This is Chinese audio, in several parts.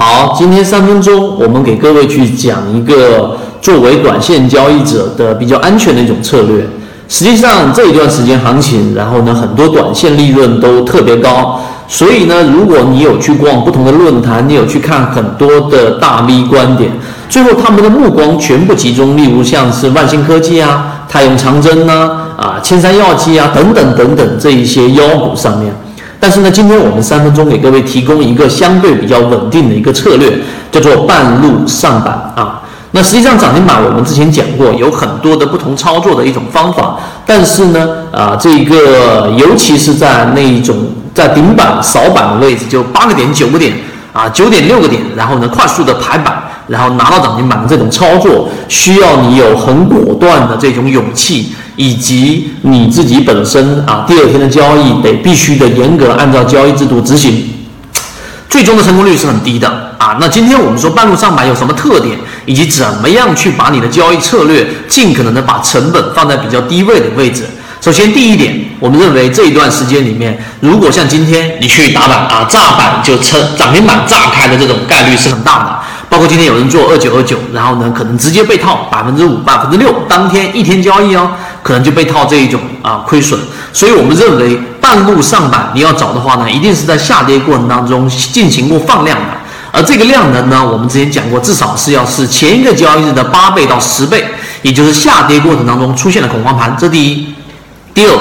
好，今天三分钟，我们给各位去讲一个作为短线交易者的比较安全的一种策略。实际上这一段时间行情，然后呢，很多短线利润都特别高。所以呢，如果你有去逛不同的论坛，你有去看很多的大 V 观点，最后他们的目光全部集中，例如像是万兴科技啊、太永长征呐、啊千山药机啊等等等等这一些妖股上面。但是呢，今天我们三分钟给各位提供一个相对比较稳定的一个策略，叫做半路上板啊。那实际上涨停板我们之前讲过，有很多的不同操作的一种方法。但是呢，啊，这个尤其是在那一种在顶板扫板的位置，就八个点、九个点啊，九点六个点，然后呢快速的排板，然后拿到涨停板的这种操作，需要你有很果断的这种勇气。以及你自己本身啊，第二天的交易得必须的严格按照交易制度执行，最终的成功率是很低的啊。那今天我们说半路上板有什么特点，以及怎么样去把你的交易策略尽可能的把成本放在比较低位的位置。首先第一点，我们认为这一段时间里面，如果像今天你去打板啊，炸板就撑涨停板炸开的这种概率是很大的。包括今天有人做二九二九，然后呢，可能直接被套百分之五、百分之六，当天一天交易哦，可能就被套这一种啊亏损。所以我们认为半路上板你要找的话呢，一定是在下跌过程当中进行过放量的，而这个量能呢，我们之前讲过，至少是要是前一个交易日的八倍到十倍，也就是下跌过程当中出现了恐慌盘，这第一。第二，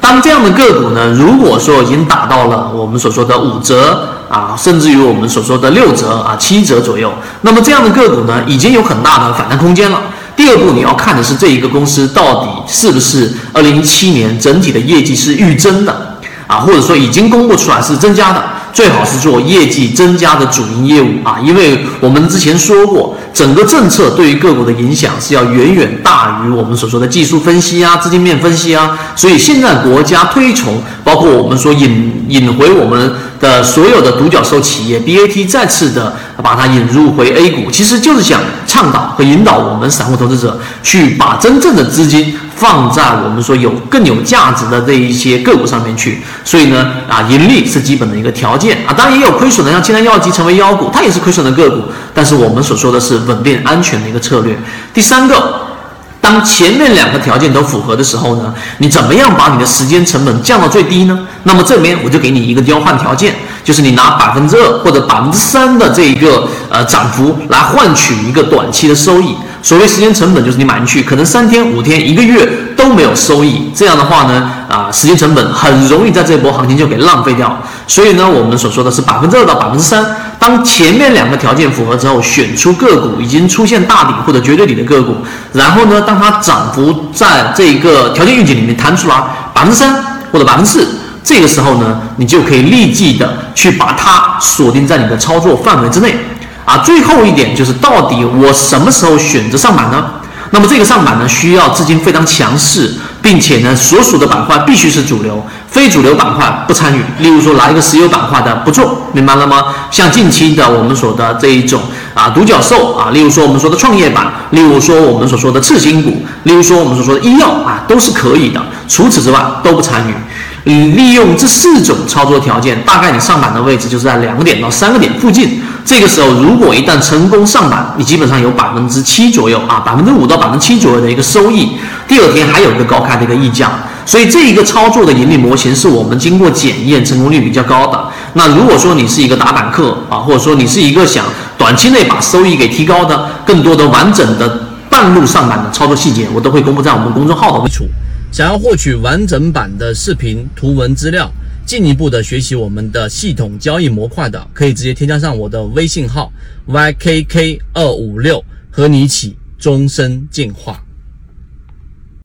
当这样的个股呢，如果说已经打到了我们所说的五折。啊，甚至于我们所说的六折啊、七折左右，那么这样的个股呢，已经有很大的反弹空间了。第二步，你要看的是这一个公司到底是不是二零一七年整体的业绩是预增的啊，或者说已经公布出来是增加的。最好是做业绩增加的主营业务啊，因为我们之前说过，整个政策对于个股的影响是要远远大于我们所说的技术分析啊、资金面分析啊。所以现在国家推崇，包括我们说引引回我们的所有的独角兽企业 BAT 再次的把它引入回 A 股，其实就是想倡导和引导我们散户投资者去把真正的资金。放在我们说有更有价值的这一些个股上面去，所以呢，啊，盈利是基本的一个条件啊，当然也有亏损的，像青山药集成为妖股，它也是亏损的个股，但是我们所说的是稳定安全的一个策略。第三个，当前面两个条件都符合的时候呢，你怎么样把你的时间成本降到最低呢？那么这边我就给你一个交换条件，就是你拿百分之二或者百分之三的这一个呃涨幅来换取一个短期的收益。所谓时间成本，就是你买进去，可能三天、五天、一个月都没有收益。这样的话呢，啊，时间成本很容易在这波行情就给浪费掉。所以呢，我们所说的是百分之二到百分之三。当前面两个条件符合之后，选出个股已经出现大底或者绝对底的个股，然后呢，当它涨幅在这个条件预警里面弹出来百分之三或者百分之四，这个时候呢，你就可以立即的去把它锁定在你的操作范围之内。啊，最后一点就是到底我什么时候选择上板呢？那么这个上板呢，需要资金非常强势，并且呢，所属的板块必须是主流，非主流板块不参与。例如说，拿一个石油板块的不做，明白了吗？像近期的我们说的这一种啊，独角兽啊，例如说我们说的创业板，例如说我们所说的次新股，例如说我们所说的医药啊，都是可以的。除此之外都不参与。你利用这四种操作条件，大概你上板的位置就是在两个点到三个点附近。这个时候，如果一旦成功上板，你基本上有百分之七左右啊，百分之五到百分之七左右的一个收益。第二天还有一个高开的一个溢价，所以这一个操作的盈利模型是我们经过检验成功率比较高的。那如果说你是一个打板客啊，或者说你是一个想短期内把收益给提高的，更多的完整的半路上板的操作细节，我都会公布在我们公众号的基础。想要获取完整版的视频图文资料。进一步的学习我们的系统交易模块的，可以直接添加上我的微信号 ykk 二五六，和你一起终身进化。